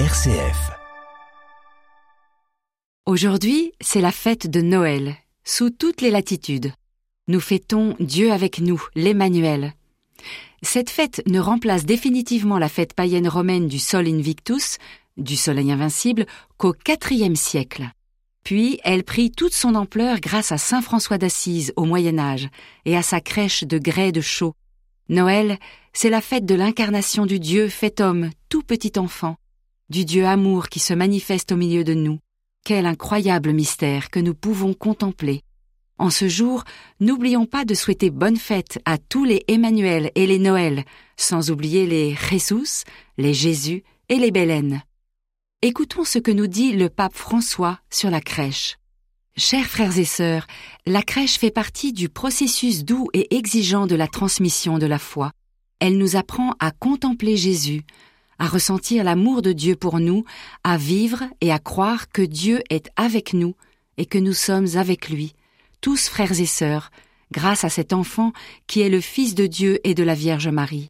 RCF. Aujourd'hui, c'est la fête de Noël, sous toutes les latitudes. Nous fêtons Dieu avec nous, l'Emmanuel. Cette fête ne remplace définitivement la fête païenne romaine du Sol Invictus, du Soleil invincible, qu'au IVe siècle. Puis elle prit toute son ampleur grâce à Saint François d'Assise au Moyen Âge et à sa crèche de grès de chaux. Noël, c'est la fête de l'incarnation du Dieu fait homme, tout petit enfant, du Dieu amour qui se manifeste au milieu de nous. Quel incroyable mystère que nous pouvons contempler. En ce jour, n'oublions pas de souhaiter bonne fête à tous les Emmanuel et les Noël, sans oublier les Jesus, les Jésus et les Bélènes. Écoutons ce que nous dit le pape François sur la crèche. Chers frères et sœurs, la crèche fait partie du processus doux et exigeant de la transmission de la foi. Elle nous apprend à contempler Jésus, à ressentir l'amour de Dieu pour nous, à vivre et à croire que Dieu est avec nous et que nous sommes avec lui, tous frères et sœurs, grâce à cet enfant qui est le Fils de Dieu et de la Vierge Marie.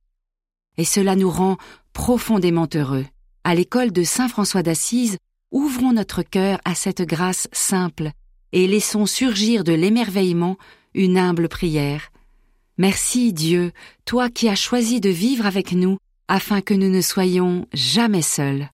Et cela nous rend profondément heureux à l'école de Saint François d'Assise, ouvrons notre cœur à cette grâce simple et laissons surgir de l'émerveillement une humble prière. Merci Dieu, toi qui as choisi de vivre avec nous afin que nous ne soyons jamais seuls.